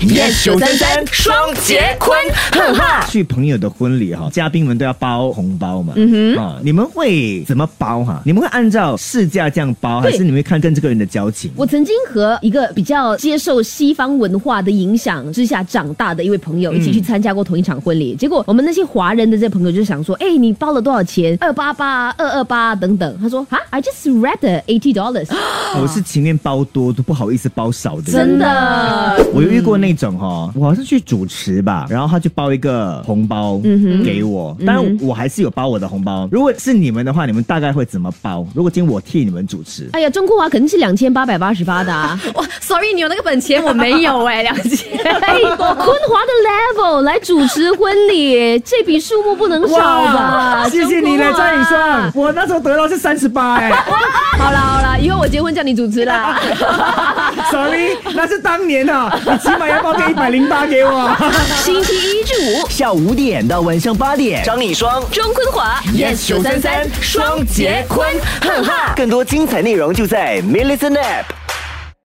yes 九三三双节棍，哈哈。去朋友的婚礼哈，嘉宾们都要包红包嘛。嗯哼，啊，你们会怎么包哈？你们会按照市价这样包，还是你们会看跟这个人的交情？我曾经和一个比较接受西方文化的影响之下长大的一位朋友一起去参加过同一场婚礼，结果我们那些华人的这些朋友就想说，哎，你包了多少钱？二八八、二二八等等。他说啊，I just read eighty dollars。我是情愿包多，都不好意思包少的。真的，我有遇过那种哈，我好像去主持吧，然后他就包一个红包给我，当然我还是有包我的红包。如果是你们的话，你们大概会怎么包？如果今天我替你们主持，哎呀，中国华肯定是两千八百八十八的。哇，Sorry，你有那个本钱，我没有哎，两千。坤华的 level 来主持婚礼，这笔数目不能少吧？谢谢你了，张雨生，我那时候得到是三十八哎。好了好了，以后我结婚叫你主持啦。Sorry，那是当年啊，你起码要报个一百零八给我。星期一至五。下午五点到晚上八点，张丽双、钟坤华，yes 九三三。双杰坤，哈哈，更多精彩内容就在 m i l l i c e n App。